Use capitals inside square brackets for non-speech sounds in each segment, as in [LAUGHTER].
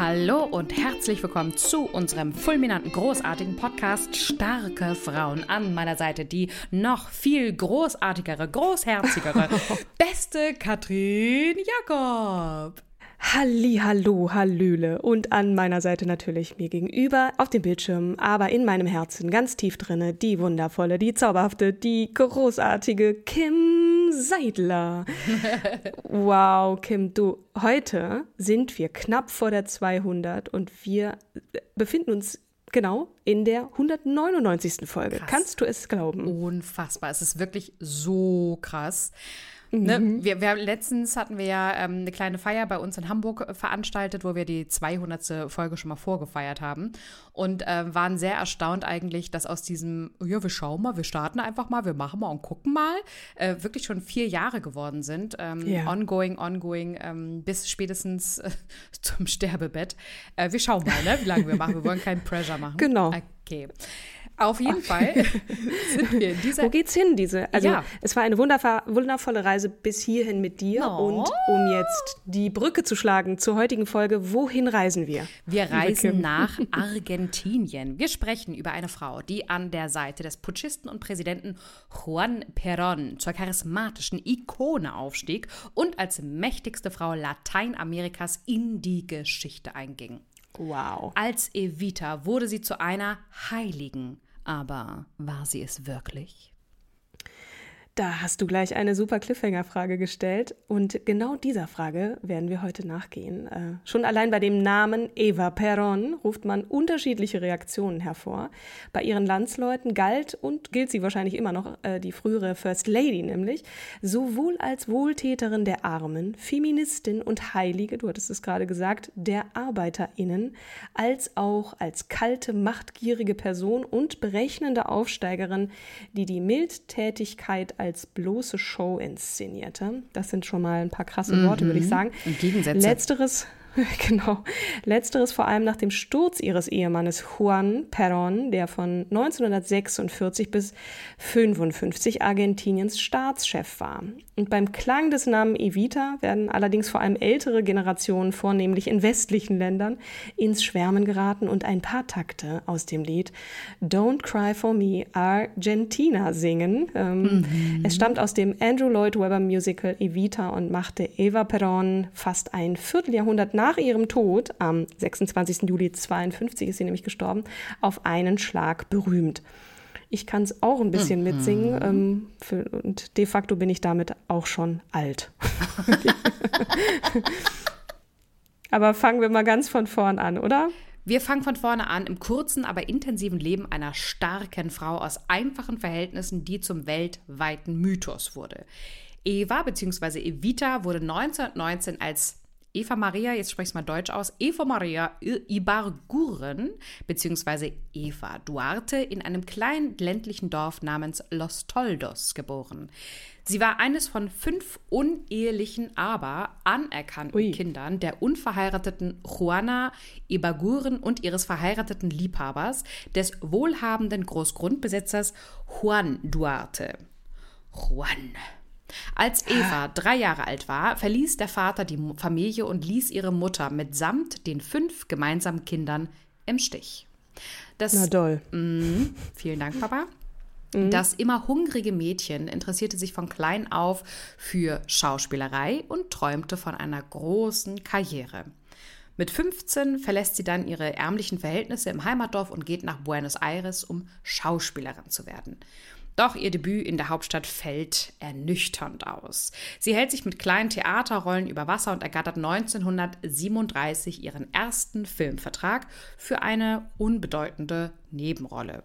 Hallo und herzlich willkommen zu unserem fulminanten, großartigen Podcast Starke Frauen. An meiner Seite die noch viel großartigere, großherzigere, [LAUGHS] beste Katrin Jakob. Halli, hallo, hallöle und an meiner Seite natürlich mir gegenüber auf dem Bildschirm, aber in meinem Herzen ganz tief drinne die wundervolle, die zauberhafte, die großartige Kim Seidler. [LAUGHS] wow, Kim, du, heute sind wir knapp vor der 200 und wir befinden uns genau in der 199. Folge. Krass. Kannst du es glauben? Unfassbar. Es ist wirklich so krass. Ne? Wir, wir, letztens hatten wir ja ähm, eine kleine Feier bei uns in Hamburg äh, veranstaltet, wo wir die 200. Folge schon mal vorgefeiert haben und äh, waren sehr erstaunt eigentlich, dass aus diesem, ja, wir schauen mal, wir starten einfach mal, wir machen mal und gucken mal, äh, wirklich schon vier Jahre geworden sind. Ähm, Ja. Ongoing, ongoing, ähm, bis spätestens äh, [LAUGHS] zum Sterbebett. Äh, wir schauen mal, ne, wie lange wir machen. Wir wollen keinen Pressure machen. Genau. Okay. Auf jeden [LAUGHS] Fall sind wir in dieser Wo geht's hin, diese? Also, Ja. es war eine wundervoll, wundervolle Reise bis hierhin mit dir. Oh. Und um jetzt die Brücke zu schlagen zur heutigen Folge, wohin reisen wir? Wir reisen nach [LAUGHS] Argentinien. Wir sprechen über eine Frau, die an der Seite des Putschisten und Präsidenten Juan Perón zur charismatischen Ikone aufstieg und als mächtigste Frau Lateinamerikas in die Geschichte einging. Wow. Als Evita wurde sie zu einer Heiligen. Aber war sie es wirklich? Da hast du gleich eine super Cliffhanger-Frage gestellt. Und genau dieser Frage werden wir heute nachgehen. Äh, schon allein bei dem Namen Eva Perón ruft man unterschiedliche Reaktionen hervor. Bei ihren Landsleuten galt und gilt sie wahrscheinlich immer noch äh, die frühere First Lady, nämlich sowohl als Wohltäterin der Armen, Feministin und Heilige, du hattest es gerade gesagt, der ArbeiterInnen, als auch als kalte, machtgierige Person und berechnende Aufsteigerin, die die Mildtätigkeit als bloße Show inszenierte. Das sind schon mal ein paar krasse Worte, würde ich sagen. Und Gegensätze. Letzteres, [LAUGHS] genau, letzteres vor allem nach dem Sturz ihres Ehemannes Juan Perón, der von 1946 bis 55 Argentiniens Staatschef war. Und beim Klang des Namen Evita werden allerdings vor allem ältere Generationen, vornehmlich in westlichen Ländern, ins Schwärmen geraten und ein paar Takte aus dem Lied Don't Cry for Me Argentina singen. Ähm, Es stammt aus dem Andrew Lloyd Webber Musical Evita und machte Eva Perón fast ein Vierteljahrhundert nach ihrem Tod, am 26. Juli 52 ist sie nämlich gestorben, auf einen Schlag berühmt. Ich kann es auch ein bisschen mitsingen ähm, für, und de facto bin ich damit auch schon alt. [LAUGHS] Aber fangen wir mal ganz von vorn an, oder? Wir fangen von vorne an im kurzen, aber intensiven Leben einer starken Frau aus einfachen Verhältnissen, die zum weltweiten Mythos wurde. Eva bzw. Evita wurde 1919 als Eva Maria, jetzt spreche ich es mal deutsch aus, Eva Maria Ibarguren bzw. Eva Duarte in einem kleinen ländlichen Dorf namens Los Toldos geboren. Sie war eines von fünf unehelichen, aber anerkannten Ui. Kindern der unverheirateten Juana Ibaguren und ihres verheirateten Liebhabers, des wohlhabenden Großgrundbesitzers Juan Duarte. Juan. Als Eva drei Jahre alt war, verließ der Vater die Familie und ließ ihre Mutter mitsamt den fünf gemeinsamen Kindern im Stich. Das Na doll. Mhm. Vielen Dank, Papa. Das immer hungrige Mädchen interessierte sich von klein auf für Schauspielerei und träumte von einer großen Karriere. Mit 15 verlässt sie dann ihre ärmlichen Verhältnisse im Heimatdorf und geht nach Buenos Aires, um Schauspielerin zu werden. Doch ihr Debüt in der Hauptstadt fällt ernüchternd aus. Sie hält sich mit kleinen Theaterrollen über Wasser und ergattert 1937 ihren ersten Filmvertrag für eine unbedeutende Nebenrolle.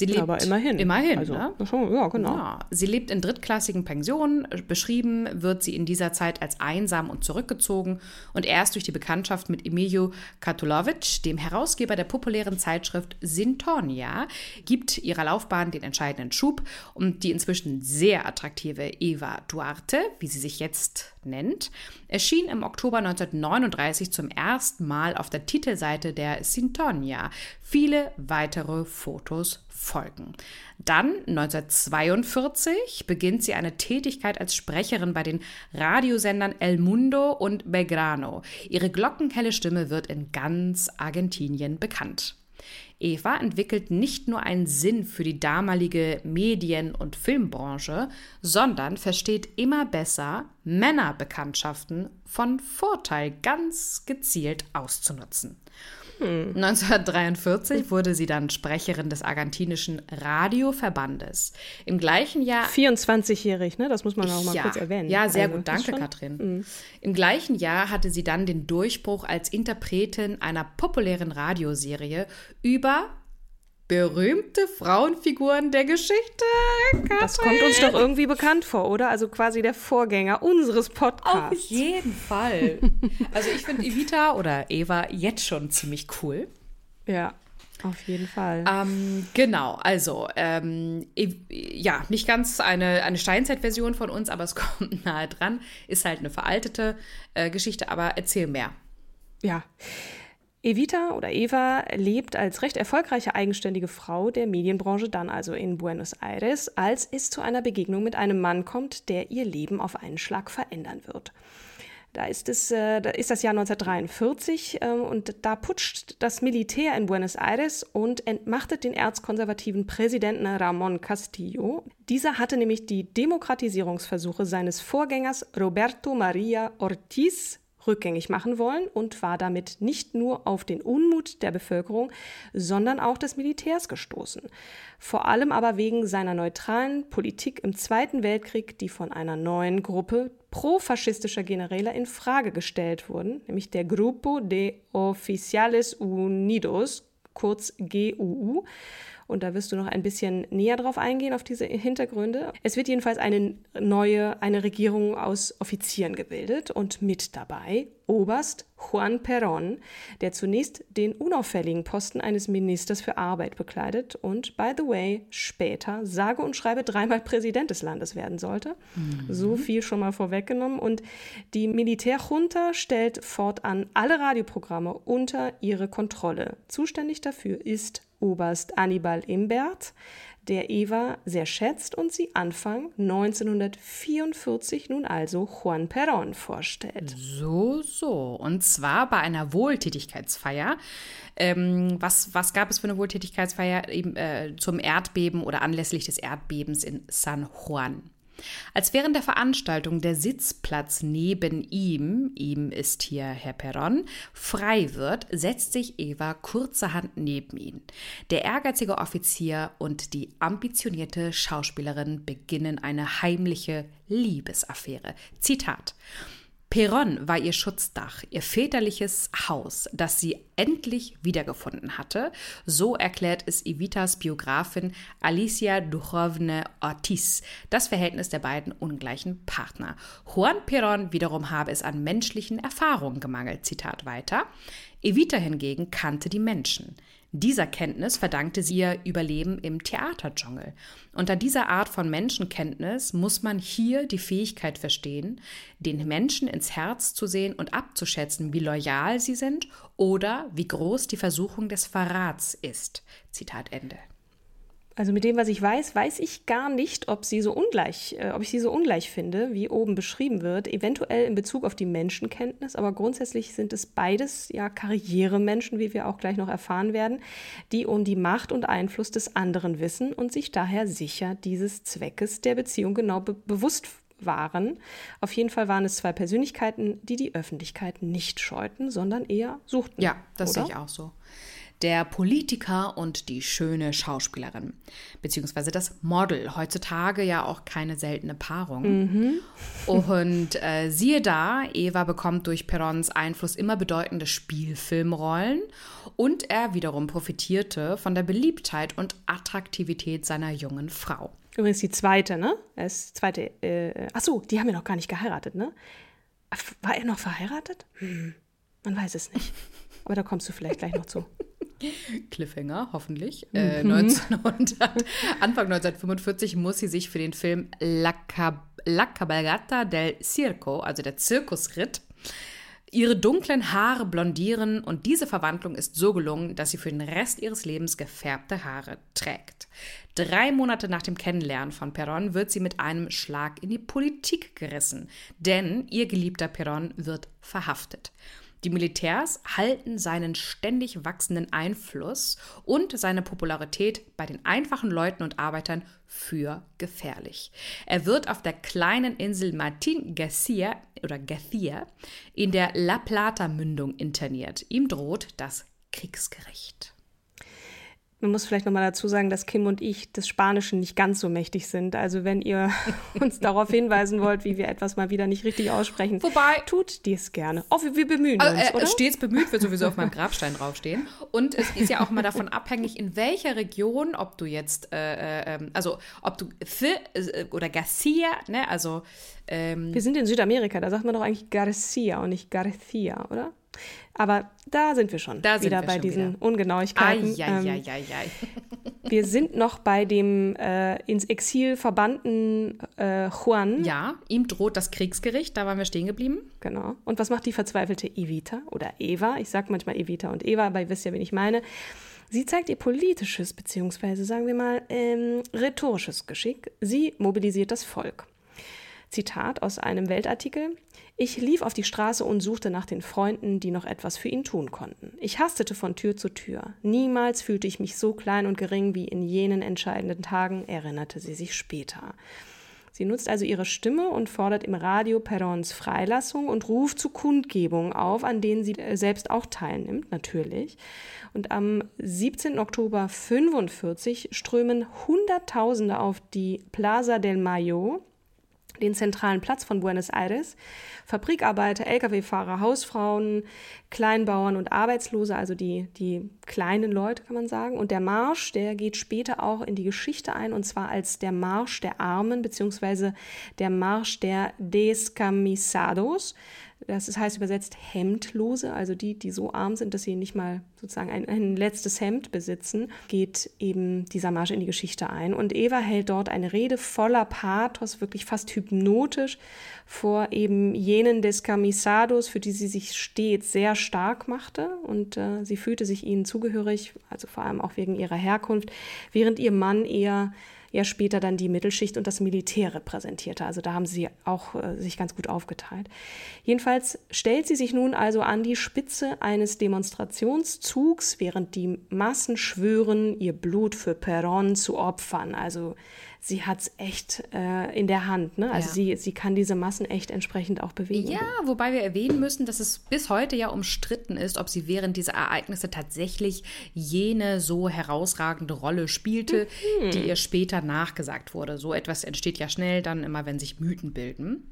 Sie lebt, aber immerhin. Immerhin, also, ne? Schon, ja, genau. Ja. Sie lebt in drittklassigen Pensionen. Beschrieben wird sie in dieser Zeit als einsam und zurückgezogen. Und erst durch die Bekanntschaft mit Emilio Katulovic, dem Herausgeber der populären Zeitschrift Sintonia, gibt ihrer Laufbahn den entscheidenden Schub. Und die inzwischen sehr attraktive Eva Duarte, wie sie sich jetzt nennt, erschien im Oktober 1939 zum ersten Mal auf der Titelseite der Sintonia. Viele weitere Fotos folgen. Dann 1942 beginnt sie eine Tätigkeit als Sprecherin bei den Radiosendern El Mundo und Belgrano. Ihre glockenhelle Stimme wird in ganz Argentinien bekannt. Eva entwickelt nicht nur einen Sinn für die damalige Medien- und Filmbranche, sondern versteht immer besser, Männerbekanntschaften von Vorteil ganz gezielt auszunutzen. 1943 wurde sie dann Sprecherin des argentinischen Radioverbandes. Im gleichen Jahr. 24-jährig, ne? Das muss man auch mal ja, kurz erwähnen. Ja, sehr also, gut. Danke, Katrin. Mhm. Im gleichen Jahr hatte sie dann den Durchbruch als Interpretin einer populären Radioserie über berühmte Frauenfiguren der Geschichte. Katrin. Das kommt uns doch irgendwie bekannt vor, oder? Also quasi der Vorgänger unseres Podcasts. Auf jeden Fall. also ich finde Evita oder Eva jetzt schon ziemlich cool. Ja. Auf jeden Fall. Ähm, genau, also ähm, ja, nicht ganz eine, eine Steinzeitversion von uns, aber es [LAUGHS] kommt nahe dran. Ist halt eine veraltete äh, Geschichte, aber erzähl mehr. Ja. Evita oder Eva lebt als recht erfolgreiche eigenständige Frau der Medienbranche dann also in Buenos Aires, als es zu einer Begegnung mit einem Mann kommt, der ihr Leben auf einen Schlag verändern wird. Da ist, es, äh, da ist das Jahr 1943 äh, und da putscht das Militär in Buenos Aires und entmachtet den erzkonservativen Präsidenten Ramon Castillo. Dieser hatte nämlich die Demokratisierungsversuche seines Vorgängers Roberto Maria Ortiz rückgängig machen wollen und war damit nicht nur auf den Unmut der Bevölkerung, sondern auch des Militärs gestoßen. Vor allem aber wegen seiner neutralen Politik im Zweiten Weltkrieg, die von einer neuen Gruppe profaschistischer Generäle in Frage gestellt wurden, nämlich der Grupo de Oficiales Unidos, kurz GUU, und da wirst du noch ein bisschen näher drauf eingehen, auf diese Hintergründe. Es wird jedenfalls eine neue, eine Regierung aus Offizieren gebildet und mit dabei Oberst Juan Perón, der zunächst den unauffälligen Posten eines Ministers für Arbeit bekleidet und, by the way, später sage und schreibe dreimal Präsident des Landes werden sollte. Mhm. So viel schon mal vorweggenommen. Und die Militärjunta stellt fortan alle Radioprogramme unter ihre Kontrolle. Zuständig dafür ist Oberst Annibal Imbert, der Eva sehr schätzt und sie Anfang 1944 nun also Juan Perón vorstellt. So, so. Und zwar bei einer Wohltätigkeitsfeier. Ähm, was, was gab es für eine Wohltätigkeitsfeier? Eben, äh, zum Erdbeben oder anlässlich des Erdbebens in San Juan. Als während der Veranstaltung der Sitzplatz neben ihm, ihm ist hier Herr Perron, frei wird, setzt sich Eva kurzerhand neben ihn. Der ehrgeizige Offizier und die ambitionierte Schauspielerin beginnen eine heimliche Liebesaffäre. Zitat. Peron war ihr Schutzdach, ihr väterliches Haus, das sie endlich wiedergefunden hatte. So erklärt es Evitas Biografin Alicia Duchovne Ortiz das Verhältnis der beiden ungleichen Partner. Juan Peron wiederum habe es an menschlichen Erfahrungen gemangelt. Zitat weiter. Evita hingegen kannte die Menschen. Dieser Kenntnis verdankte sie ihr Überleben im Theaterdschungel. Unter dieser Art von Menschenkenntnis muss man hier die Fähigkeit verstehen, den Menschen ins Herz zu sehen und abzuschätzen, wie loyal sie sind oder wie groß die Versuchung des Verrats ist. Zitat Ende. Also mit dem, was ich weiß, weiß ich gar nicht, ob sie so ungleich, äh, ob ich sie so ungleich finde, wie oben beschrieben wird. Eventuell in Bezug auf die Menschenkenntnis, aber grundsätzlich sind es beides ja Karrieremenschen, wie wir auch gleich noch erfahren werden, die um die Macht und Einfluss des anderen wissen und sich daher sicher dieses Zweckes der Beziehung genau be bewusst waren. Auf jeden Fall waren es zwei Persönlichkeiten, die die Öffentlichkeit nicht scheuten, sondern eher suchten. Ja, das oder? sehe ich auch so. Der Politiker und die schöne Schauspielerin, beziehungsweise das Model. Heutzutage ja auch keine seltene Paarung. Mhm. Und äh, siehe da, Eva bekommt durch Perrons Einfluss immer bedeutende Spielfilmrollen und er wiederum profitierte von der Beliebtheit und Attraktivität seiner jungen Frau. Übrigens die zweite, ne? Er ist zweite. Äh, ach so, die haben ja noch gar nicht geheiratet, ne? War er noch verheiratet? Hm, man weiß es nicht. Aber da kommst du vielleicht gleich noch zu. Cliffhanger, hoffentlich. Mhm. Äh, 1900, [LAUGHS] Anfang 1945 muss sie sich für den Film La, Cab La Cabalgata del Circo, also der Zirkusritt, ihre dunklen Haare blondieren und diese Verwandlung ist so gelungen, dass sie für den Rest ihres Lebens gefärbte Haare trägt. Drei Monate nach dem Kennenlernen von Perron wird sie mit einem Schlag in die Politik gerissen, denn ihr geliebter Perron wird verhaftet. Die Militärs halten seinen ständig wachsenden Einfluss und seine Popularität bei den einfachen Leuten und Arbeitern für gefährlich. Er wird auf der kleinen Insel Martin Garcia oder Garcia in der La Plata Mündung interniert. Ihm droht das Kriegsgericht. Man muss vielleicht nochmal dazu sagen, dass Kim und ich des Spanischen nicht ganz so mächtig sind. Also wenn ihr [LAUGHS] uns darauf hinweisen wollt, wie wir etwas mal wieder nicht richtig aussprechen, Wobei, tut dies gerne. Oh, wir, wir bemühen also, uns, äh, oder? Stets bemüht wird sowieso auf meinem Grabstein draufstehen. Und es ist ja auch immer davon abhängig, in welcher Region, ob du jetzt, äh, äh, ähm, also ob du F äh, oder Garcia, ne, also ähm, Wir sind in Südamerika, da sagt man doch eigentlich Garcia und nicht Garcia, oder? Aber da sind wir schon da wieder wir bei schon diesen wieder. Ungenauigkeiten. Ai, ai, ähm, ai, wir sind noch bei dem äh, ins Exil verbannten äh, Juan. Ja, ihm droht das Kriegsgericht, da waren wir stehen geblieben. Genau. Und was macht die verzweifelte Evita oder Eva? Ich sage manchmal Evita und Eva, aber ihr wisst ja, wen ich meine. Sie zeigt ihr politisches, beziehungsweise sagen wir mal ähm, rhetorisches Geschick. Sie mobilisiert das Volk. Zitat aus einem Weltartikel. Ich lief auf die Straße und suchte nach den Freunden, die noch etwas für ihn tun konnten. Ich hastete von Tür zu Tür. Niemals fühlte ich mich so klein und gering wie in jenen entscheidenden Tagen, erinnerte sie sich später. Sie nutzt also ihre Stimme und fordert im Radio Perrons Freilassung und ruft zu Kundgebungen auf, an denen sie äh, selbst auch teilnimmt, natürlich. Und am 17. Oktober 1945 strömen Hunderttausende auf die Plaza del Mayo, den zentralen Platz von Buenos Aires. Fabrikarbeiter, Lkw-Fahrer, Hausfrauen, Kleinbauern und Arbeitslose, also die, die kleinen Leute, kann man sagen. Und der Marsch, der geht später auch in die Geschichte ein, und zwar als der Marsch der Armen, beziehungsweise der Marsch der Descamisados. Das heißt übersetzt Hemdlose, also die, die so arm sind, dass sie nicht mal sozusagen ein, ein letztes Hemd besitzen, geht eben dieser Marsch in die Geschichte ein. Und Eva hält dort eine Rede voller Pathos, wirklich fast hypnotisch, vor eben jenen Descamisados, für die sie sich stets sehr stark machte. Und äh, sie fühlte sich ihnen zugehörig, also vor allem auch wegen ihrer Herkunft, während ihr Mann eher ja später dann die Mittelschicht und das Militär repräsentierte. Also da haben sie auch äh, sich ganz gut aufgeteilt. Jedenfalls stellt sie sich nun also an die Spitze eines Demonstrationszugs, während die Massen schwören, ihr Blut für Perron zu opfern. Also sie hat es echt äh, in der Hand. Ne? Also ja. sie, sie kann diese Massen echt entsprechend auch bewegen. Ja, wobei wir erwähnen müssen, dass es bis heute ja umstritten ist, ob sie während dieser Ereignisse tatsächlich jene so herausragende Rolle spielte, mhm. die ihr später nachgesagt wurde. So etwas entsteht ja schnell dann immer, wenn sich Mythen bilden.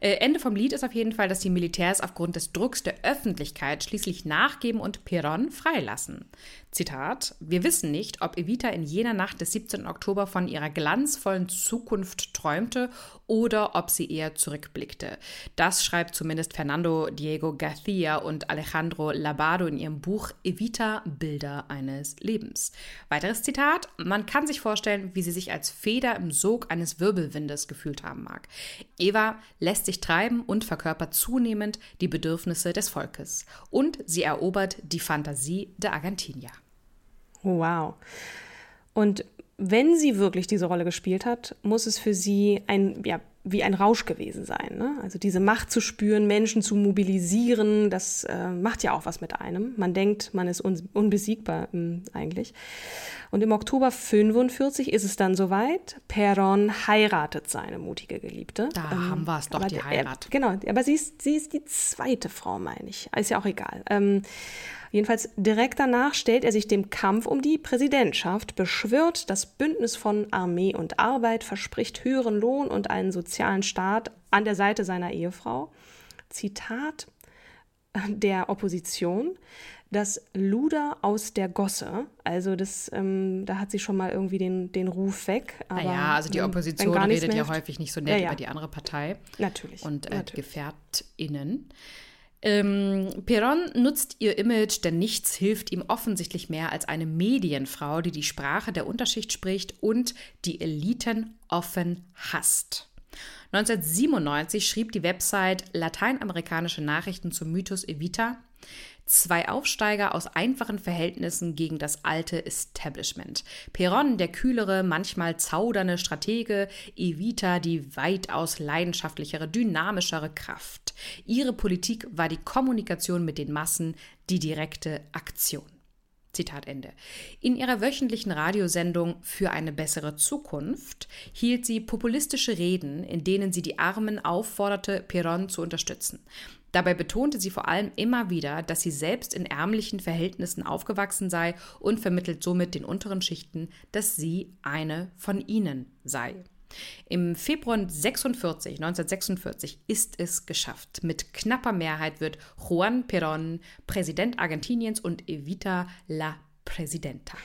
Äh, Ende vom Lied ist auf jeden Fall, dass die Militärs aufgrund des Drucks der Öffentlichkeit schließlich nachgeben und Peron freilassen. Zitat: Wir wissen nicht, ob Evita in jener Nacht des 17. Oktober von ihrer glanzvollen Zukunft träumte oder ob sie eher zurückblickte. Das schreibt zumindest Fernando Diego García und Alejandro Labado in ihrem Buch Evita Bilder eines Lebens. Weiteres Zitat: Man kann sich vorstellen, wie sie sich als Feder im Sog eines Wirbelwindes gefühlt haben mag. Eva lässt sich treiben und verkörpert zunehmend die Bedürfnisse des Volkes. Und sie erobert die Fantasie der Argentinier. Wow. Und wenn sie wirklich diese Rolle gespielt hat, muss es für sie ein, ja, wie ein Rausch gewesen sein. Ne? Also diese Macht zu spüren, Menschen zu mobilisieren, das äh, macht ja auch was mit einem. Man denkt, man ist un unbesiegbar ähm, eigentlich. Und im Oktober 45 ist es dann soweit. Perron heiratet seine mutige Geliebte. Da ähm, haben wir es doch, die Heirat. Er, genau, aber sie ist, sie ist die zweite Frau, meine ich. Ist ja auch egal. Ähm, Jedenfalls direkt danach stellt er sich dem Kampf um die Präsidentschaft, beschwört das Bündnis von Armee und Arbeit, verspricht höheren Lohn und einen sozialen Staat an der Seite seiner Ehefrau. Zitat der Opposition das Luder aus der Gosse. Also das, ähm, da hat sie schon mal irgendwie den, den Ruf weg. Aber, naja, also die Opposition redet ja häufig nicht so nett ja, ja. über die andere Partei. Natürlich. Und äh, natürlich. GefährtInnen. Ähm, Perón nutzt ihr Image, denn nichts hilft ihm offensichtlich mehr als eine Medienfrau, die die Sprache der Unterschicht spricht und die Eliten offen hasst. 1997 schrieb die Website Lateinamerikanische Nachrichten zum Mythos Evita Zwei Aufsteiger aus einfachen Verhältnissen gegen das alte Establishment. Perron, der kühlere, manchmal zaudernde Stratege, Evita, die weitaus leidenschaftlichere, dynamischere Kraft. Ihre Politik war die Kommunikation mit den Massen, die direkte Aktion. Zitat Ende. In ihrer wöchentlichen Radiosendung Für eine bessere Zukunft hielt sie populistische Reden, in denen sie die Armen aufforderte, Perron zu unterstützen. Dabei betonte sie vor allem immer wieder, dass sie selbst in ärmlichen Verhältnissen aufgewachsen sei und vermittelt somit den unteren Schichten, dass sie eine von ihnen sei. Im Februar 46, 1946 ist es geschafft. Mit knapper Mehrheit wird Juan Perón Präsident Argentiniens und Evita la Presidenta.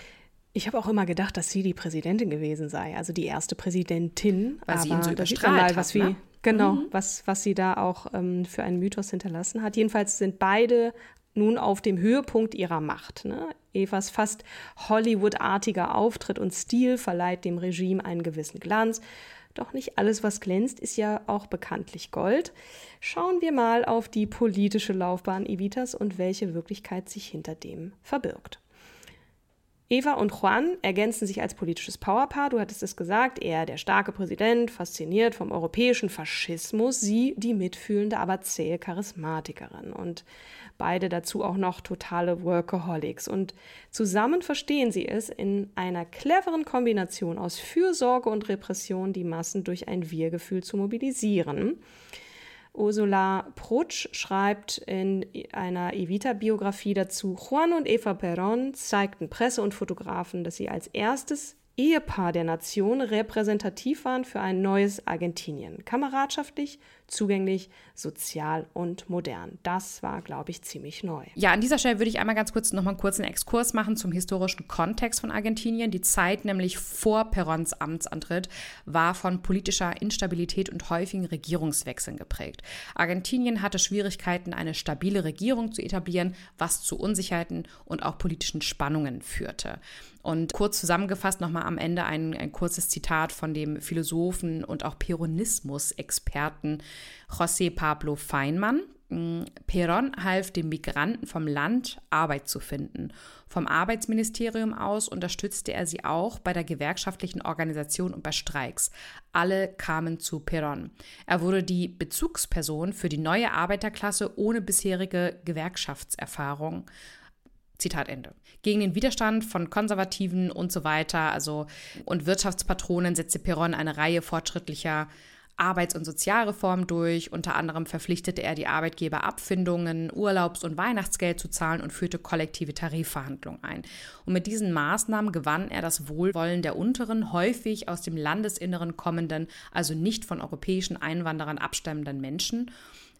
Ich habe auch immer gedacht, dass sie die Präsidentin gewesen sei, also die erste Präsidentin. Weil sie ihn so überstrahlt hat, wie, ne? Genau, mhm. was, was sie da auch ähm, für einen Mythos hinterlassen hat. Jedenfalls sind beide nun auf dem Höhepunkt ihrer Macht. Ne? Evas fast Hollywood-artiger Auftritt und Stil verleiht dem Regime einen gewissen Glanz. Doch nicht alles, was glänzt, ist ja auch bekanntlich Gold. Schauen wir mal auf die politische Laufbahn Evitas und welche Wirklichkeit sich hinter dem verbirgt. Eva und Juan ergänzen sich als politisches Powerpaar. Du hattest es gesagt, er der starke Präsident, fasziniert vom europäischen Faschismus, sie die mitfühlende, aber zähe Charismatikerin. Und beide dazu auch noch totale Workaholics. Und zusammen verstehen sie es, in einer cleveren Kombination aus Fürsorge und Repression die Massen durch ein Wir-Gefühl zu mobilisieren. Ursula Prutsch schreibt in einer Evita-Biografie dazu, Juan und Eva Perón zeigten Presse und Fotografen, dass sie als erstes Ehepaar der Nation repräsentativ waren für ein neues Argentinien. Kameradschaftlich, zugänglich, sozial und modern. Das war, glaube ich, ziemlich neu. Ja, an dieser Stelle würde ich einmal ganz kurz noch mal einen kurzen Exkurs machen zum historischen Kontext von Argentinien. Die Zeit nämlich vor Perons Amtsantritt war von politischer Instabilität und häufigen Regierungswechseln geprägt. Argentinien hatte Schwierigkeiten, eine stabile Regierung zu etablieren, was zu Unsicherheiten und auch politischen Spannungen führte. Und kurz zusammengefasst nochmal am Ende ein, ein kurzes Zitat von dem Philosophen und auch Peronismus-Experten José Pablo Feinmann. Mm, Perón half den Migranten vom Land Arbeit zu finden. Vom Arbeitsministerium aus unterstützte er sie auch bei der gewerkschaftlichen Organisation und bei Streiks. Alle kamen zu Perón. Er wurde die Bezugsperson für die neue Arbeiterklasse ohne bisherige Gewerkschaftserfahrung. Zitat Ende. Gegen den Widerstand von Konservativen und so weiter, also und Wirtschaftspatronen setzte Perón eine Reihe fortschrittlicher Arbeits- und Sozialreformen durch. Unter anderem verpflichtete er die Arbeitgeber, Abfindungen, Urlaubs- und Weihnachtsgeld zu zahlen und führte kollektive Tarifverhandlungen ein. Und mit diesen Maßnahmen gewann er das Wohlwollen der unteren, häufig aus dem Landesinneren kommenden, also nicht von europäischen Einwanderern abstammenden Menschen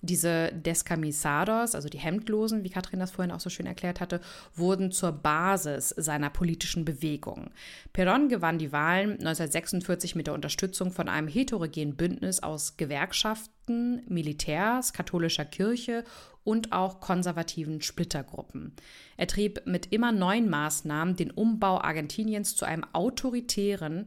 diese Descamisados, also die Hemdlosen, wie Katrin das vorhin auch so schön erklärt hatte, wurden zur Basis seiner politischen Bewegung. Perón gewann die Wahlen 1946 mit der Unterstützung von einem heterogenen Bündnis aus Gewerkschaften, Militärs, katholischer Kirche und auch konservativen Splittergruppen. Er trieb mit immer neuen Maßnahmen den Umbau Argentiniens zu einem autoritären,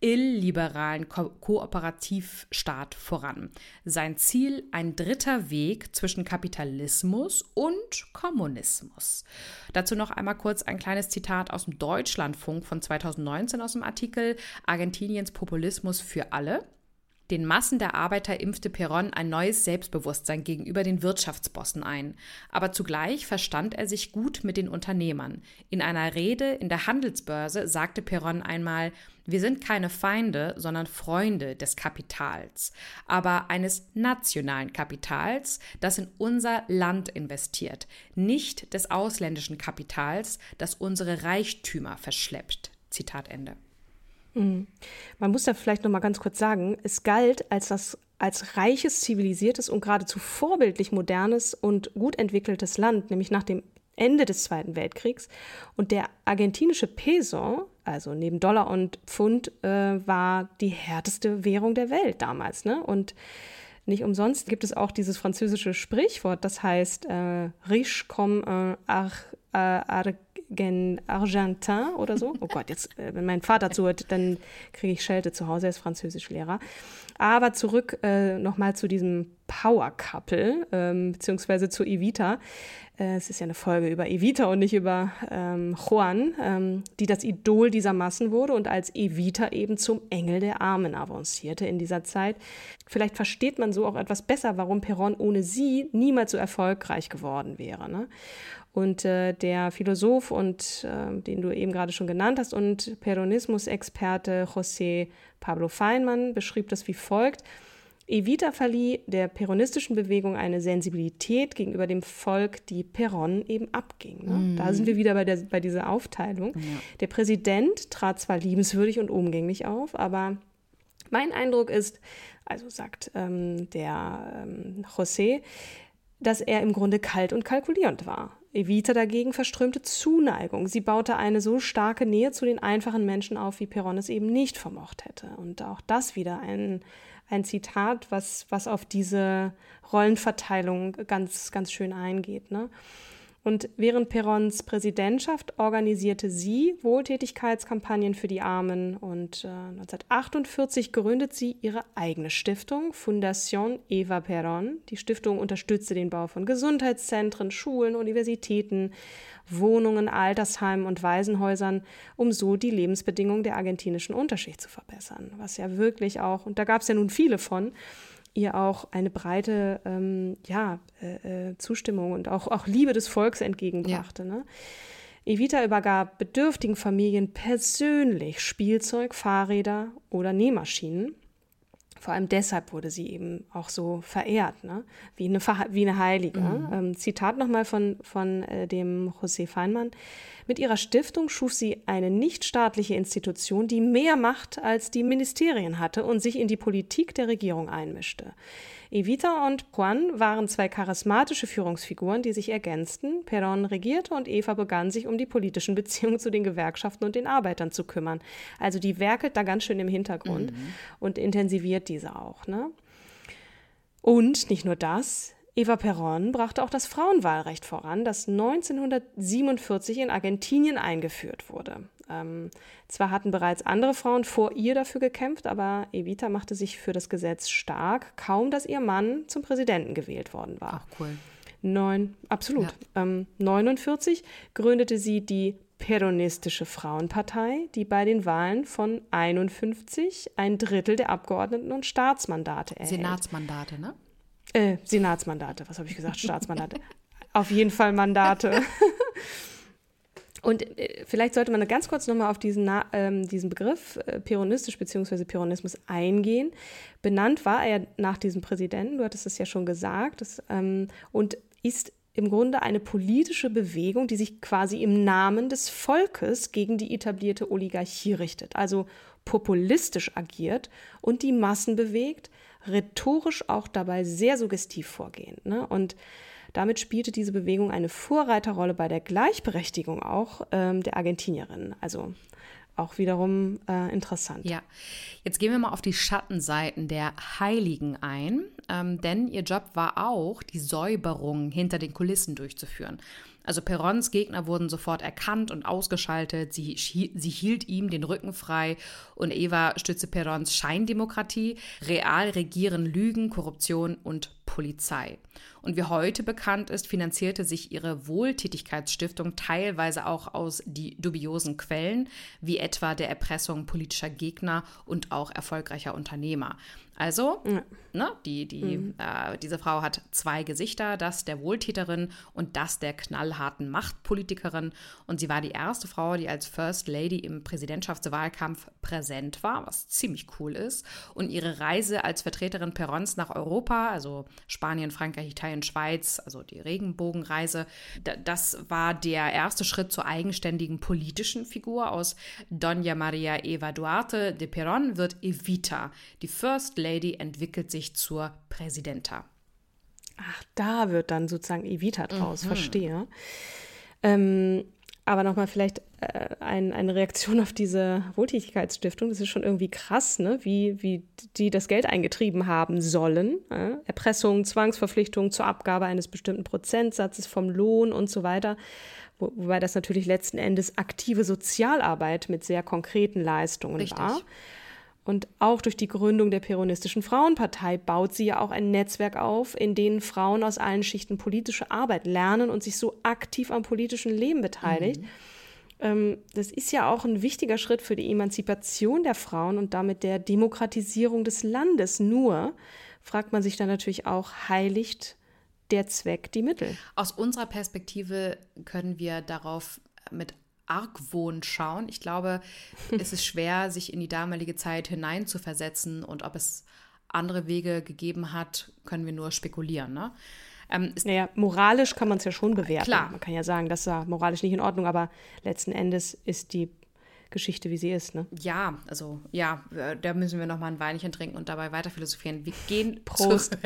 illiberalen Ko Kooperativstaat voran. Sein Ziel ein dritter Weg zwischen Kapitalismus und Kommunismus. Dazu noch einmal kurz ein kleines Zitat aus dem Deutschlandfunk von 2019 aus dem Artikel Argentiniens Populismus für alle. Den Massen der Arbeiter impfte Perron ein neues Selbstbewusstsein gegenüber den Wirtschaftsbossen ein. Aber zugleich verstand er sich gut mit den Unternehmern. In einer Rede in der Handelsbörse sagte Perron einmal, wir sind keine Feinde, sondern Freunde des Kapitals, aber eines nationalen Kapitals, das in unser Land investiert, nicht des ausländischen Kapitals, das unsere Reichtümer verschleppt. Zitat Ende. Mhm. Man muss da vielleicht noch mal ganz kurz sagen, es galt als das als reiches, zivilisiertes und geradezu vorbildlich modernes und gut entwickeltes Land, nämlich nach dem Ende des Zweiten Weltkriegs. Und der argentinische Peso, also neben Dollar und Pfund, äh, war die härteste Währung der Welt damals. Ne? Und nicht umsonst gibt es auch dieses französische Sprichwort, das heißt äh, riche comme un ar, ar, Gen Argentin oder so. Oh Gott, jetzt, äh, wenn mein Vater zuhört, dann kriege ich Schelte zu Hause, er ist Französischlehrer. Aber zurück äh, nochmal zu diesem Power Couple, ähm, beziehungsweise zu Evita. Äh, es ist ja eine Folge über Evita und nicht über ähm, Juan, ähm, die das Idol dieser Massen wurde und als Evita eben zum Engel der Armen avancierte in dieser Zeit. Vielleicht versteht man so auch etwas besser, warum Perron ohne sie niemals so erfolgreich geworden wäre. Ne? Und äh, der Philosoph und äh, den du eben gerade schon genannt hast und Peronismus-Experte José Pablo Feinmann beschrieb das wie folgt. Evita verlieh der peronistischen Bewegung eine Sensibilität gegenüber dem Volk, die Peron eben abging. Ne? Mm. Da sind wir wieder bei, der, bei dieser Aufteilung. Ja. Der Präsident trat zwar liebenswürdig und umgänglich auf, aber mein Eindruck ist, also sagt ähm, der ähm, José, dass er im Grunde kalt und kalkulierend war. Evita dagegen verströmte Zuneigung. Sie baute eine so starke Nähe zu den einfachen Menschen auf, wie Perron es eben nicht vermocht hätte. Und auch das wieder ein, ein Zitat, was, was auf diese Rollenverteilung ganz, ganz schön eingeht. Ne? Und während Perons Präsidentschaft organisierte sie Wohltätigkeitskampagnen für die Armen und äh, 1948 gründet sie ihre eigene Stiftung, Fundación Eva Perón. Die Stiftung unterstützte den Bau von Gesundheitszentren, Schulen, Universitäten, Wohnungen, Altersheimen und Waisenhäusern, um so die Lebensbedingungen der argentinischen Unterschicht zu verbessern. Was ja wirklich auch, und da gab es ja nun viele von, ihr auch eine breite ähm, ja, äh, äh, Zustimmung und auch, auch Liebe des Volks entgegenbrachte. Ja. Ne? Evita übergab bedürftigen Familien persönlich Spielzeug, Fahrräder oder Nähmaschinen. Vor allem deshalb wurde sie eben auch so verehrt, ne? wie, eine, wie eine Heilige. Mhm. Ähm, Zitat nochmal von, von äh, dem José Feinmann. Mit ihrer Stiftung schuf sie eine nichtstaatliche Institution, die mehr Macht als die Ministerien hatte und sich in die Politik der Regierung einmischte. Evita und Juan waren zwei charismatische Führungsfiguren, die sich ergänzten. Perón regierte und Eva begann sich um die politischen Beziehungen zu den Gewerkschaften und den Arbeitern zu kümmern. Also die werkelt da ganz schön im Hintergrund mhm. und intensiviert diese auch. Ne? Und nicht nur das, Eva Perón brachte auch das Frauenwahlrecht voran, das 1947 in Argentinien eingeführt wurde. Ähm, zwar hatten bereits andere Frauen vor ihr dafür gekämpft, aber Evita machte sich für das Gesetz stark, kaum dass ihr Mann zum Präsidenten gewählt worden war. Ach, cool. Neun, absolut. Ja. Ähm, 49 gründete sie die Peronistische Frauenpartei, die bei den Wahlen von 51 ein Drittel der Abgeordneten und Staatsmandate erhält. Senatsmandate, ne? Äh, Senatsmandate, was habe ich gesagt? Staatsmandate. Auf jeden Fall Mandate. [LAUGHS] Und äh, vielleicht sollte man ganz kurz nochmal auf diesen, ähm, diesen Begriff äh, Peronistisch bzw. Peronismus eingehen. Benannt war er nach diesem Präsidenten, du hattest es ja schon gesagt, das, ähm, und ist im Grunde eine politische Bewegung, die sich quasi im Namen des Volkes gegen die etablierte Oligarchie richtet, also populistisch agiert und die Massen bewegt, rhetorisch auch dabei sehr suggestiv vorgehen. Ne? Und damit spielte diese Bewegung eine Vorreiterrolle bei der Gleichberechtigung auch ähm, der Argentinierinnen. Also auch wiederum äh, interessant. Ja, jetzt gehen wir mal auf die Schattenseiten der Heiligen ein, ähm, denn ihr Job war auch, die Säuberung hinter den Kulissen durchzuführen. Also Perons Gegner wurden sofort erkannt und ausgeschaltet. Sie, sie hielt ihm den Rücken frei und Eva stützte Perons Scheindemokratie. Real regieren Lügen, Korruption und Polizei. Und wie heute bekannt ist, finanzierte sich ihre Wohltätigkeitsstiftung teilweise auch aus die dubiosen Quellen, wie etwa der Erpressung politischer Gegner und auch erfolgreicher Unternehmer. Also, ja. ne, die, die, mhm. äh, diese Frau hat zwei Gesichter, das der Wohltäterin und das der knallharten Machtpolitikerin. Und sie war die erste Frau, die als First Lady im Präsidentschaftswahlkampf präsent war, was ziemlich cool ist. Und ihre Reise als Vertreterin Perons nach Europa, also Spanien, Frankreich, Italien, Schweiz, also die Regenbogenreise, das war der erste Schritt zur eigenständigen politischen Figur. Aus Doña Maria Eva Duarte de Perón wird Evita, die First Lady Lady entwickelt sich zur Präsidenta. Ach, da wird dann sozusagen Evita draus, mhm. verstehe. Ähm, aber nochmal vielleicht äh, ein, eine Reaktion auf diese Wohltätigkeitsstiftung. Das ist schon irgendwie krass, ne? wie, wie die das Geld eingetrieben haben sollen. Äh? Erpressung, Zwangsverpflichtung zur Abgabe eines bestimmten Prozentsatzes vom Lohn und so weiter. Wo, wobei das natürlich letzten Endes aktive Sozialarbeit mit sehr konkreten Leistungen Richtig. war. Und auch durch die Gründung der Peronistischen Frauenpartei baut sie ja auch ein Netzwerk auf, in dem Frauen aus allen Schichten politische Arbeit lernen und sich so aktiv am politischen Leben beteiligt. Mhm. Ähm, das ist ja auch ein wichtiger Schritt für die Emanzipation der Frauen und damit der Demokratisierung des Landes. Nur fragt man sich dann natürlich auch, heiligt der Zweck die Mittel? Aus unserer Perspektive können wir darauf mit Argwohn schauen. Ich glaube, es ist schwer, sich in die damalige Zeit hineinzuversetzen und ob es andere Wege gegeben hat, können wir nur spekulieren. Ne? Ähm, naja, moralisch kann man es ja schon bewerten. Klar. Man kann ja sagen, das war moralisch nicht in Ordnung, aber letzten Endes ist die Geschichte, wie sie ist. Ne? Ja, also ja, da müssen wir noch mal ein Weinchen trinken und dabei weiter philosophieren. Wir gehen Prost.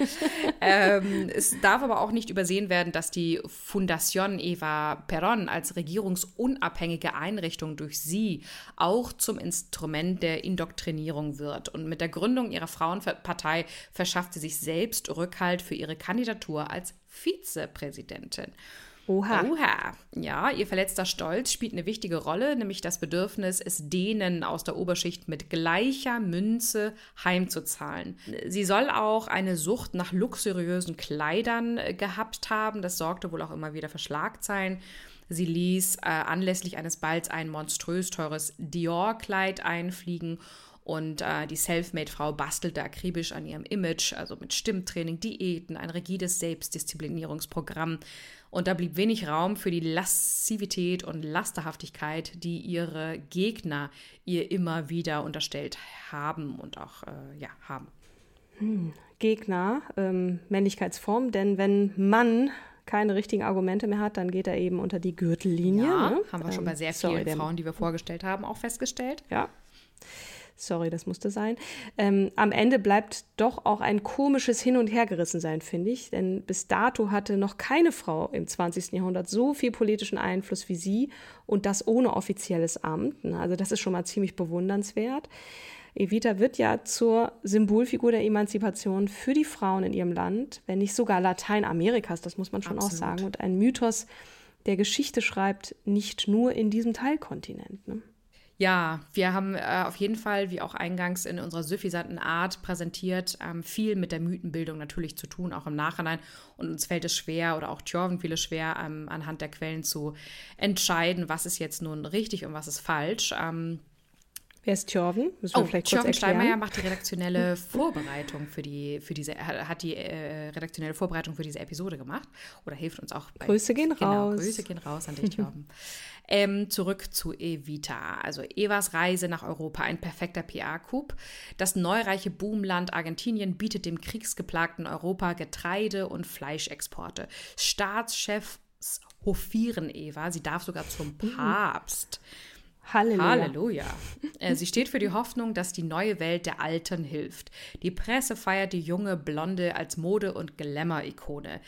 [LAUGHS] ähm, es darf aber auch nicht übersehen werden, dass die Fundación Eva Perón als regierungsunabhängige Einrichtung durch sie auch zum Instrument der Indoktrinierung wird. Und mit der Gründung ihrer Frauenpartei verschafft sie sich selbst Rückhalt für ihre Kandidatur als Vizepräsidentin. Oha. Oha. Ja, ihr verletzter Stolz spielt eine wichtige Rolle, nämlich das Bedürfnis, es denen aus der Oberschicht mit gleicher Münze heimzuzahlen. Sie soll auch eine Sucht nach luxuriösen Kleidern äh, gehabt haben. Das sorgte wohl auch immer wieder für Schlagzeilen. Sie ließ äh, anlässlich eines Balls ein monströs teures Dior-Kleid einfliegen und äh, die Selfmade-Frau bastelte akribisch an ihrem Image, also mit Stimmtraining, Diäten, ein rigides Selbstdisziplinierungsprogramm. Und da blieb wenig Raum für die Lassivität und Lasterhaftigkeit, die ihre Gegner ihr immer wieder unterstellt haben und auch äh, ja, haben. Hm. Gegner, ähm, Männlichkeitsform, denn wenn Mann keine richtigen Argumente mehr hat, dann geht er eben unter die Gürtellinie. Ja, ne? haben wir schon bei sehr vielen sorry, Frauen, die wir vorgestellt haben, auch festgestellt. Ja. Sorry, das musste sein. Ähm, am Ende bleibt doch auch ein komisches Hin- und Hergerissensein, finde ich. Denn bis dato hatte noch keine Frau im 20. Jahrhundert so viel politischen Einfluss wie sie und das ohne offizielles Amt. Also das ist schon mal ziemlich bewundernswert. Evita wird ja zur Symbolfigur der Emanzipation für die Frauen in ihrem Land, wenn nicht sogar Lateinamerikas, das muss man schon Absolut. auch sagen. Und ein Mythos, der Geschichte schreibt, nicht nur in diesem Teilkontinent. Ne? Ja, wir haben äh, auf jeden Fall, wie auch eingangs in unserer suffisanten Art präsentiert, ähm, viel mit der Mythenbildung natürlich zu tun, auch im Nachhinein. Und uns fällt es schwer oder auch Tjorven fiel es schwer, ähm, anhand der Quellen zu entscheiden, was ist jetzt nun richtig und was ist falsch. Ähm, Wer ist Tjorven? Müssen wir oh, vielleicht Tjorven Steinmeier macht die redaktionelle [LAUGHS] Vorbereitung für die, für diese, hat die äh, redaktionelle Vorbereitung für diese Episode gemacht oder hilft uns auch. Bei, Grüße gehen genau, raus. Grüße gehen raus an dich, Tjorven. [LAUGHS] ähm, zurück zu Evita, also Evas Reise nach Europa, ein perfekter PR-Coup. Das neureiche Boomland Argentinien bietet dem kriegsgeplagten Europa Getreide- und Fleischexporte. Staatschefs hofieren Eva, sie darf sogar zum mhm. Papst. Mhm. Halleluja. Halleluja. Äh, sie steht für die Hoffnung, dass die neue Welt der Alten hilft. Die Presse feiert die junge Blonde als Mode- und Glamour-Ikone.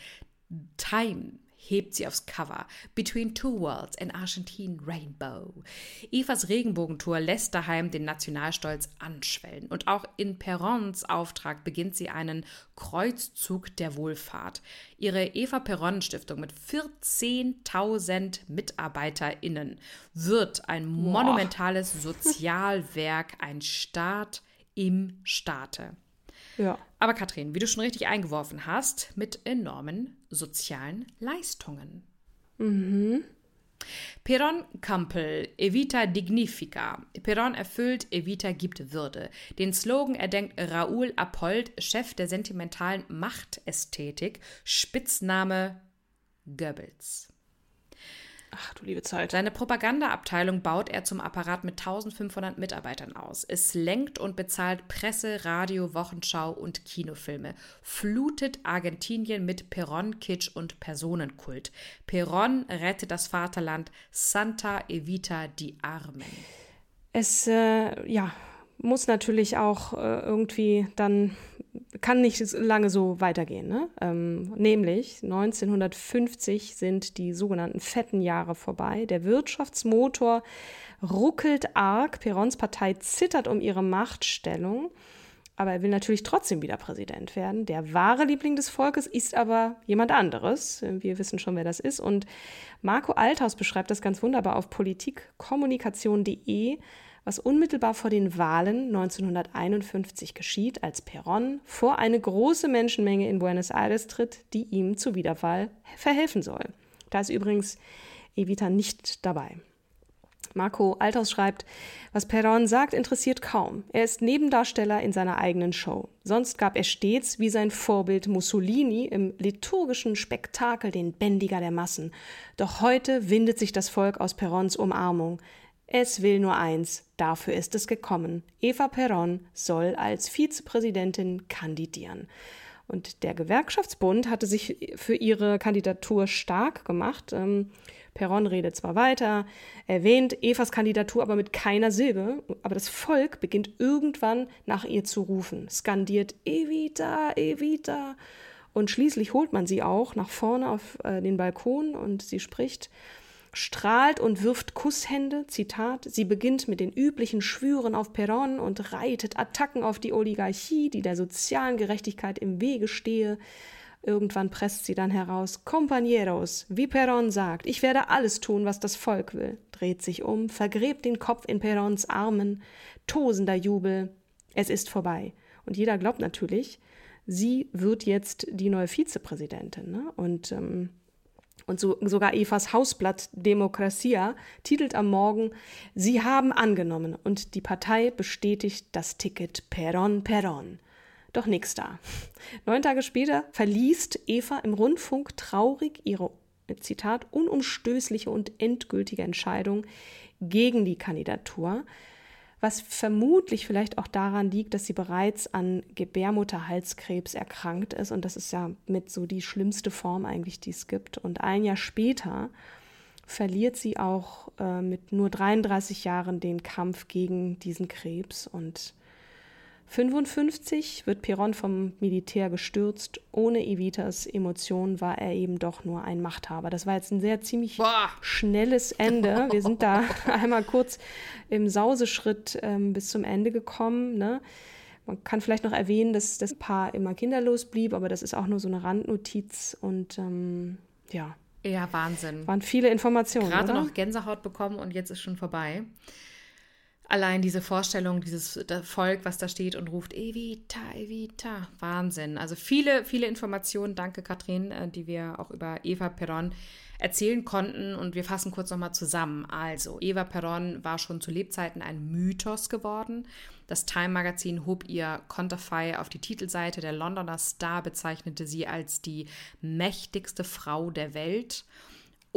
Time hebt sie aufs Cover. Between Two Worlds, an Argentine Rainbow. Evas Regenbogentour lässt daheim den Nationalstolz anschwellen. Und auch in Perrons Auftrag beginnt sie einen Kreuzzug der Wohlfahrt. Ihre Eva Perron Stiftung mit 14.000 MitarbeiterInnen wird ein monumentales Sozialwerk, ein Staat im Staate. Ja. Aber Katrin, wie du schon richtig eingeworfen hast, mit enormen sozialen Leistungen. Mhm. Peron Kampel, Evita Dignifica. Peron erfüllt, Evita gibt Würde. Den Slogan erdenkt Raoul Apold, Chef der sentimentalen Machtästhetik, Spitzname Goebbels. Ach du liebe Zeit. Seine Propagandaabteilung baut er zum Apparat mit 1500 Mitarbeitern aus. Es lenkt und bezahlt Presse, Radio, Wochenschau und Kinofilme. Flutet Argentinien mit Peron-Kitsch und Personenkult. Peron rettet das Vaterland. Santa Evita die Armen. Es, äh, ja, muss natürlich auch äh, irgendwie dann, kann nicht lange so weitergehen. Ne? Ähm, nämlich 1950 sind die sogenannten fetten Jahre vorbei. Der Wirtschaftsmotor ruckelt arg. Perons Partei zittert um ihre Machtstellung. Aber er will natürlich trotzdem wieder Präsident werden. Der wahre Liebling des Volkes ist aber jemand anderes. Wir wissen schon, wer das ist. Und Marco Althaus beschreibt das ganz wunderbar auf politikkommunikation.de was unmittelbar vor den Wahlen 1951 geschieht, als Perón vor eine große Menschenmenge in Buenos Aires tritt, die ihm zur Wiederwahl verhelfen soll. Da ist übrigens Evita nicht dabei. Marco Althaus schreibt, was Perón sagt, interessiert kaum. Er ist Nebendarsteller in seiner eigenen Show. Sonst gab er stets, wie sein Vorbild Mussolini, im liturgischen Spektakel den Bändiger der Massen. Doch heute windet sich das Volk aus Perons Umarmung. Es will nur eins, dafür ist es gekommen. Eva Perron soll als Vizepräsidentin kandidieren. Und der Gewerkschaftsbund hatte sich für ihre Kandidatur stark gemacht. Ähm, Perron redet zwar weiter, erwähnt Evas Kandidatur aber mit keiner Silbe, aber das Volk beginnt irgendwann nach ihr zu rufen, skandiert Evita, Evita. Und schließlich holt man sie auch nach vorne auf äh, den Balkon und sie spricht strahlt und wirft Kusshände, Zitat, sie beginnt mit den üblichen Schwüren auf Perron und reitet Attacken auf die Oligarchie, die der sozialen Gerechtigkeit im Wege stehe. Irgendwann presst sie dann heraus, Compañeros, wie Perron sagt, ich werde alles tun, was das Volk will, dreht sich um, vergräbt den Kopf in Perrons Armen, tosender Jubel, es ist vorbei. Und jeder glaubt natürlich, sie wird jetzt die neue Vizepräsidentin. Ne? Und ähm, und so, sogar Evas Hausblatt Demokratia titelt am Morgen, Sie haben angenommen und die Partei bestätigt das Ticket Peron Peron. Doch nix da. Neun Tage später verliest Eva im Rundfunk traurig ihre, Zitat, unumstößliche und endgültige Entscheidung gegen die Kandidatur was vermutlich vielleicht auch daran liegt, dass sie bereits an Gebärmutterhalskrebs erkrankt ist und das ist ja mit so die schlimmste Form eigentlich, die es gibt. Und ein Jahr später verliert sie auch äh, mit nur 33 Jahren den Kampf gegen diesen Krebs und 55 wird Peron vom Militär gestürzt. Ohne Evitas Emotionen war er eben doch nur ein Machthaber. Das war jetzt ein sehr ziemlich Boah. schnelles Ende. Wir sind da [LAUGHS] einmal kurz im Sauseschritt ähm, bis zum Ende gekommen. Ne? Man kann vielleicht noch erwähnen, dass das Paar immer kinderlos blieb, aber das ist auch nur so eine Randnotiz und ähm, ja. Ja, Wahnsinn. Waren viele Informationen. Gerade noch Gänsehaut bekommen und jetzt ist schon vorbei. Allein diese Vorstellung, dieses Volk, was da steht und ruft Evita, Evita, Wahnsinn. Also viele, viele Informationen, danke Katrin, äh, die wir auch über Eva Perón erzählen konnten und wir fassen kurz nochmal zusammen. Also, Eva Perón war schon zu Lebzeiten ein Mythos geworden. Das Time-Magazin hob ihr Konterfei auf die Titelseite. Der Londoner Star bezeichnete sie als die mächtigste Frau der Welt.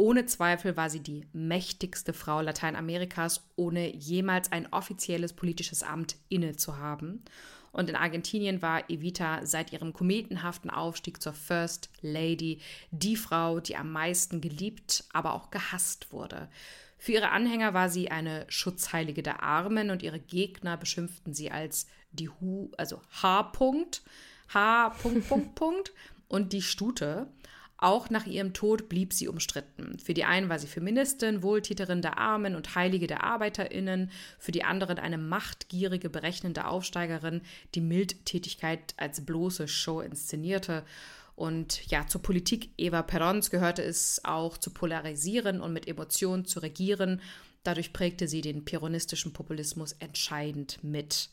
Ohne Zweifel war sie die mächtigste Frau Lateinamerikas, ohne jemals ein offizielles politisches Amt inne zu haben. Und in Argentinien war Evita seit ihrem kometenhaften Aufstieg zur First Lady die Frau, die am meisten geliebt, aber auch gehasst wurde. Für ihre Anhänger war sie eine Schutzheilige der Armen und ihre Gegner beschimpften sie als die Hu, also H. -Punkt, H. Punkt, Punkt, Punkt und die Stute. Auch nach ihrem Tod blieb sie umstritten. Für die einen war sie Feministin, Wohltäterin der Armen und Heilige der Arbeiterinnen, für die anderen eine machtgierige, berechnende Aufsteigerin, die Mildtätigkeit als bloße Show inszenierte. Und ja, zur Politik Eva Perons gehörte es auch zu polarisieren und mit Emotionen zu regieren. Dadurch prägte sie den peronistischen Populismus entscheidend mit.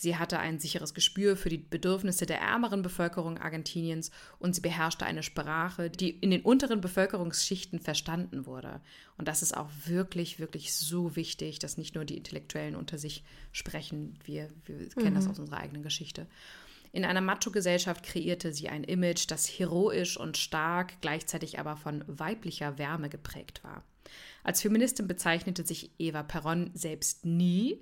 Sie hatte ein sicheres Gespür für die Bedürfnisse der ärmeren Bevölkerung Argentiniens und sie beherrschte eine Sprache, die in den unteren Bevölkerungsschichten verstanden wurde. Und das ist auch wirklich, wirklich so wichtig, dass nicht nur die Intellektuellen unter sich sprechen. Wir, wir mhm. kennen das aus unserer eigenen Geschichte. In einer Macho-Gesellschaft kreierte sie ein Image, das heroisch und stark, gleichzeitig aber von weiblicher Wärme geprägt war. Als Feministin bezeichnete sich Eva Perón selbst nie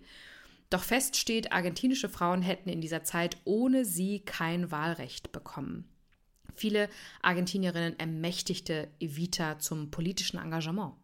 doch fest steht, argentinische Frauen hätten in dieser Zeit ohne sie kein Wahlrecht bekommen. Viele Argentinierinnen ermächtigte Evita zum politischen Engagement.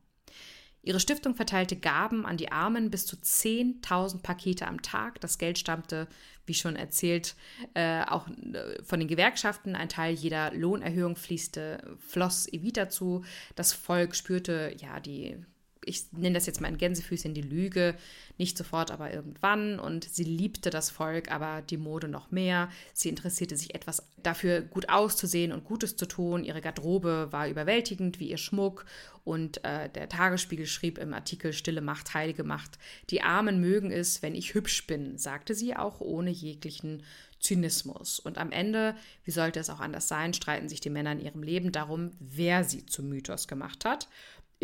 Ihre Stiftung verteilte Gaben an die Armen bis zu 10.000 Pakete am Tag. Das Geld stammte, wie schon erzählt, äh, auch äh, von den Gewerkschaften. Ein Teil jeder Lohnerhöhung fließte, floss Evita zu. Das Volk spürte ja die ich nenne das jetzt mal in Gänsefüßchen die Lüge, nicht sofort, aber irgendwann. Und sie liebte das Volk, aber die Mode noch mehr. Sie interessierte sich etwas dafür, gut auszusehen und Gutes zu tun. Ihre Garderobe war überwältigend, wie ihr Schmuck. Und äh, der Tagesspiegel schrieb im Artikel Stille Macht, Heilige Macht. Die Armen mögen es, wenn ich hübsch bin, sagte sie auch ohne jeglichen Zynismus. Und am Ende, wie sollte es auch anders sein, streiten sich die Männer in ihrem Leben darum, wer sie zum Mythos gemacht hat.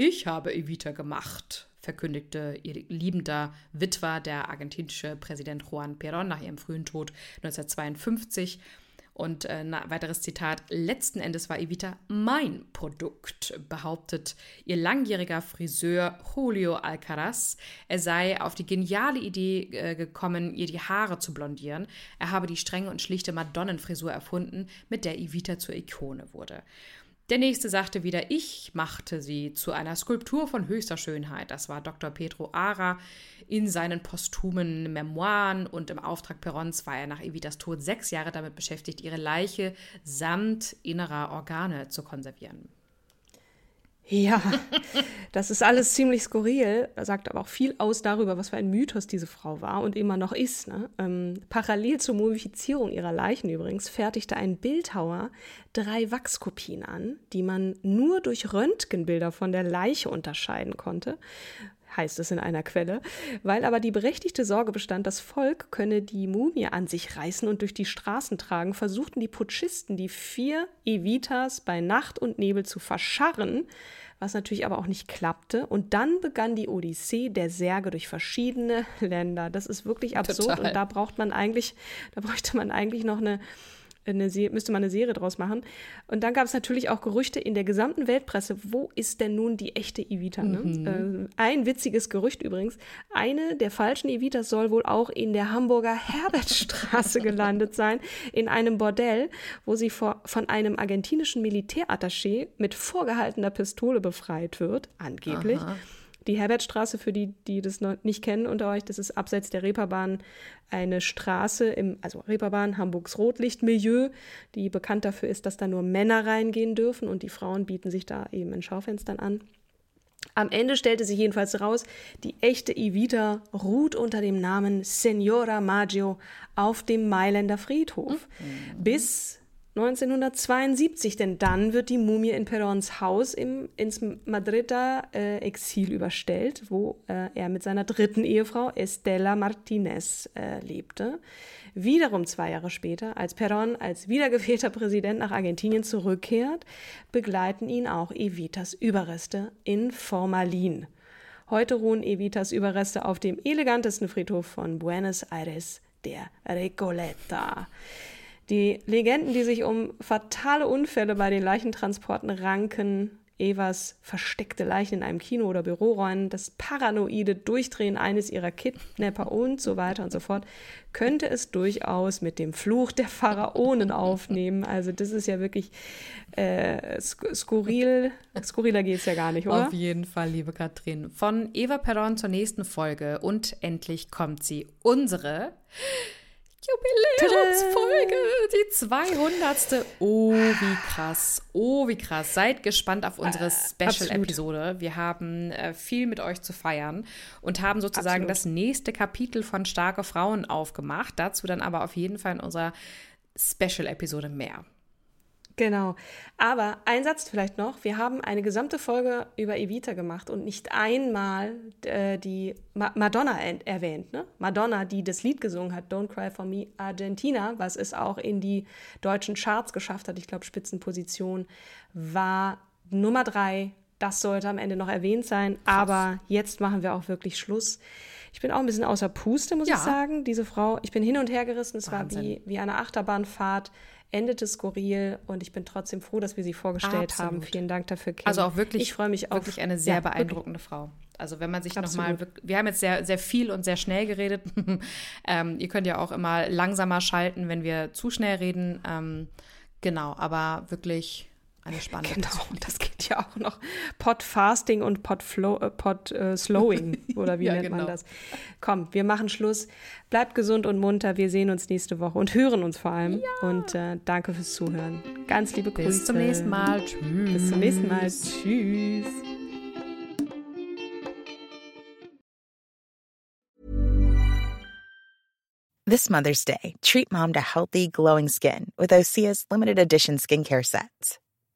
Ich habe Evita gemacht, verkündigte ihr liebender Witwer, der argentinische Präsident Juan Perón, nach ihrem frühen Tod 1952. Und äh, ein weiteres Zitat: Letzten Endes war Evita mein Produkt, behauptet ihr langjähriger Friseur Julio Alcaraz. Er sei auf die geniale Idee äh, gekommen, ihr die Haare zu blondieren. Er habe die strenge und schlichte Madonnenfrisur erfunden, mit der Evita zur Ikone wurde. Der nächste sagte wieder, ich machte sie zu einer Skulptur von höchster Schönheit. Das war Dr. Pedro Ara. In seinen posthumen Memoiren und im Auftrag Perons war er nach Evitas Tod sechs Jahre damit beschäftigt, ihre Leiche samt innerer Organe zu konservieren. Ja, das ist alles ziemlich skurril, sagt aber auch viel aus darüber, was für ein Mythos diese Frau war und immer noch ist. Ne? Ähm, parallel zur Mumifizierung ihrer Leichen übrigens fertigte ein Bildhauer drei Wachskopien an, die man nur durch Röntgenbilder von der Leiche unterscheiden konnte heißt es in einer Quelle, weil aber die berechtigte Sorge bestand, das Volk könne die Mumie an sich reißen und durch die Straßen tragen, versuchten die Putschisten, die vier Evitas bei Nacht und Nebel zu verscharren, was natürlich aber auch nicht klappte. Und dann begann die Odyssee der Särge durch verschiedene [LAUGHS] Länder. Das ist wirklich absurd Total. und da braucht man eigentlich, da bräuchte man eigentlich noch eine eine müsste man eine Serie draus machen. Und dann gab es natürlich auch Gerüchte in der gesamten Weltpresse, wo ist denn nun die echte Evita? Ne? Mhm. Äh, ein witziges Gerücht übrigens, eine der falschen Evitas soll wohl auch in der Hamburger [LAUGHS] Herbertstraße gelandet sein, in einem Bordell, wo sie vor, von einem argentinischen Militärattaché mit vorgehaltener Pistole befreit wird, angeblich. Aha. Die Herbertstraße, für die, die das noch nicht kennen unter euch, das ist abseits der Reeperbahn eine Straße im, also Reeperbahn, Hamburgs Rotlichtmilieu, die bekannt dafür ist, dass da nur Männer reingehen dürfen und die Frauen bieten sich da eben in Schaufenstern an. Am Ende stellte sich jedenfalls raus, die echte Evita ruht unter dem Namen Senora Maggio auf dem Mailänder Friedhof. Mhm. Bis 1972, denn dann wird die Mumie in Perons Haus im, ins Madrider äh, Exil überstellt, wo äh, er mit seiner dritten Ehefrau Estela Martinez äh, lebte. Wiederum zwei Jahre später, als Perón als wiedergewählter Präsident nach Argentinien zurückkehrt, begleiten ihn auch Evitas Überreste in Formalin. Heute ruhen Evitas Überreste auf dem elegantesten Friedhof von Buenos Aires, der Recoleta. Die Legenden, die sich um fatale Unfälle bei den Leichentransporten ranken, Evas versteckte Leichen in einem Kino- oder Büroräumen, das paranoide Durchdrehen eines ihrer Kidnapper und so weiter und so fort, könnte es durchaus mit dem Fluch der Pharaonen aufnehmen. Also das ist ja wirklich äh, skurril. Skurriler geht es ja gar nicht, oder? Auf jeden Fall, liebe Katrin. Von Eva Perron zur nächsten Folge und endlich kommt sie, unsere Jubiläumsfolge, die 200. Oh, wie krass. Oh, wie krass. Seid gespannt auf unsere äh, Special-Episode. Wir haben äh, viel mit euch zu feiern und haben sozusagen Absolut. das nächste Kapitel von Starke Frauen aufgemacht. Dazu dann aber auf jeden Fall in unserer Special-Episode mehr. Genau. Aber ein Satz vielleicht noch. Wir haben eine gesamte Folge über Evita gemacht und nicht einmal äh, die Ma Madonna erwähnt. Ne? Madonna, die das Lied gesungen hat, Don't Cry for Me Argentina, was es auch in die deutschen Charts geschafft hat. Ich glaube, Spitzenposition war Nummer drei. Das sollte am Ende noch erwähnt sein. Krass. Aber jetzt machen wir auch wirklich Schluss. Ich bin auch ein bisschen außer Puste, muss ja. ich sagen. Diese Frau, ich bin hin und her gerissen. Es Wahnsinn. war wie, wie eine Achterbahnfahrt endete skurril und ich bin trotzdem froh, dass wir sie vorgestellt Absolut. haben. Vielen Dank dafür, Kim. Also auch wirklich, ich freue mich auf wirklich eine sehr ja, beeindruckende wirklich. Frau. Also wenn man sich nochmal, wir haben jetzt sehr, sehr viel und sehr schnell geredet. [LAUGHS] ähm, ihr könnt ja auch immer langsamer schalten, wenn wir zu schnell reden. Ähm, genau, aber wirklich eine spannende Genau, das geht ja auch noch Pod Fasting und äh, Pod äh, Slowing [LAUGHS] oder wie ja, nennt genau. man das? Komm, wir machen Schluss. Bleibt gesund und munter. Wir sehen uns nächste Woche und hören uns vor allem. Ja. Und äh, danke fürs Zuhören. Ganz liebe Grüße. Bis zum nächsten Mal. Tschüss. Bis zum nächsten Mal. Tschüss. This Mother's Day, treat mom to healthy, glowing skin with Osea's limited edition skincare sets.